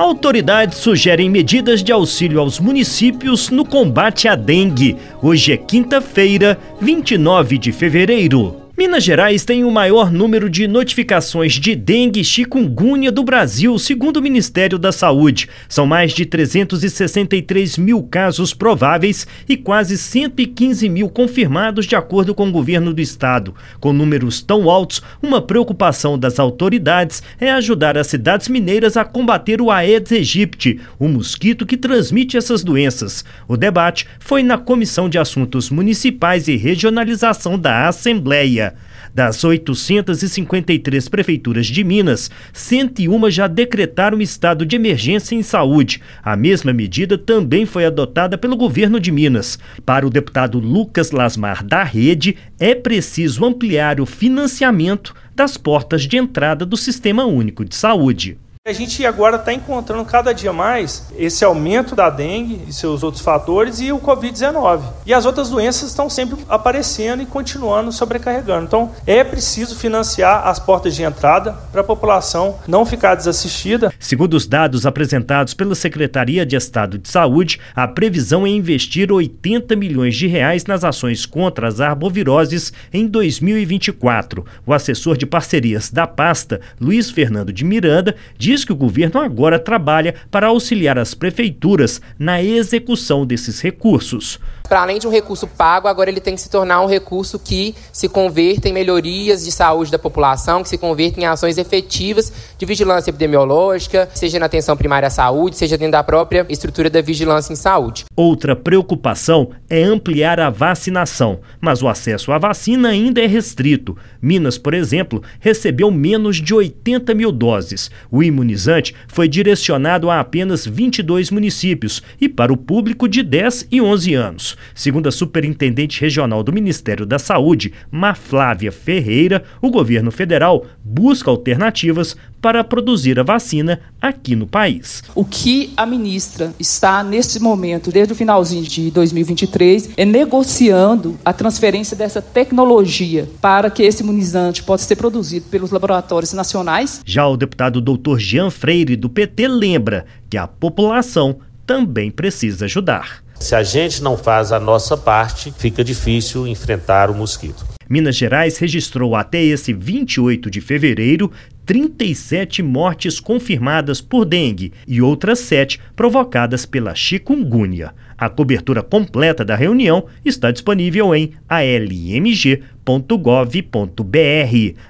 Autoridades sugerem medidas de auxílio aos municípios no combate à dengue. Hoje é quinta-feira, 29 de fevereiro. Minas Gerais tem o maior número de notificações de dengue e chikungunya do Brasil, segundo o Ministério da Saúde. São mais de 363 mil casos prováveis e quase 115 mil confirmados, de acordo com o governo do estado. Com números tão altos, uma preocupação das autoridades é ajudar as cidades mineiras a combater o Aedes aegypti, o mosquito que transmite essas doenças. O debate foi na Comissão de Assuntos Municipais e Regionalização da Assembleia. Das 853 prefeituras de Minas, 101 já decretaram estado de emergência em saúde. A mesma medida também foi adotada pelo governo de Minas. Para o deputado Lucas Lasmar da Rede, é preciso ampliar o financiamento das portas de entrada do Sistema Único de Saúde. A gente agora está encontrando cada dia mais esse aumento da dengue e seus outros fatores e o Covid-19. E as outras doenças estão sempre aparecendo e continuando sobrecarregando. Então é preciso financiar as portas de entrada para a população não ficar desassistida. Segundo os dados apresentados pela Secretaria de Estado de Saúde, a previsão é investir 80 milhões de reais nas ações contra as arboviroses em 2024. O assessor de parcerias da pasta, Luiz Fernando de Miranda, diz diz que o governo agora trabalha para auxiliar as prefeituras na execução desses recursos. Para além de um recurso pago, agora ele tem que se tornar um recurso que se converta em melhorias de saúde da população, que se converta em ações efetivas de vigilância epidemiológica, seja na atenção primária à saúde, seja dentro da própria estrutura da vigilância em saúde. Outra preocupação é ampliar a vacinação, mas o acesso à vacina ainda é restrito. Minas, por exemplo, recebeu menos de 80 mil doses. O imunizante foi direcionado a apenas 22 municípios e para o público de 10 e 11 anos. Segundo a superintendente regional do Ministério da Saúde, Maflávia Ferreira, o governo federal busca alternativas para produzir a vacina aqui no país. O que a ministra está nesse momento, desde o finalzinho de 2023, é negociando a transferência dessa tecnologia para que esse imunizante possa ser produzido pelos laboratórios nacionais. Já o deputado doutor Jean Freire, do PT, lembra que a população também precisa ajudar. Se a gente não faz a nossa parte, fica difícil enfrentar o mosquito. Minas Gerais registrou até esse 28 de fevereiro 37 mortes confirmadas por dengue e outras 7 provocadas pela chikungunya. A cobertura completa da reunião está disponível em almg.gov.br.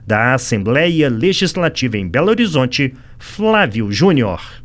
Da Assembleia Legislativa em Belo Horizonte, Flávio Júnior.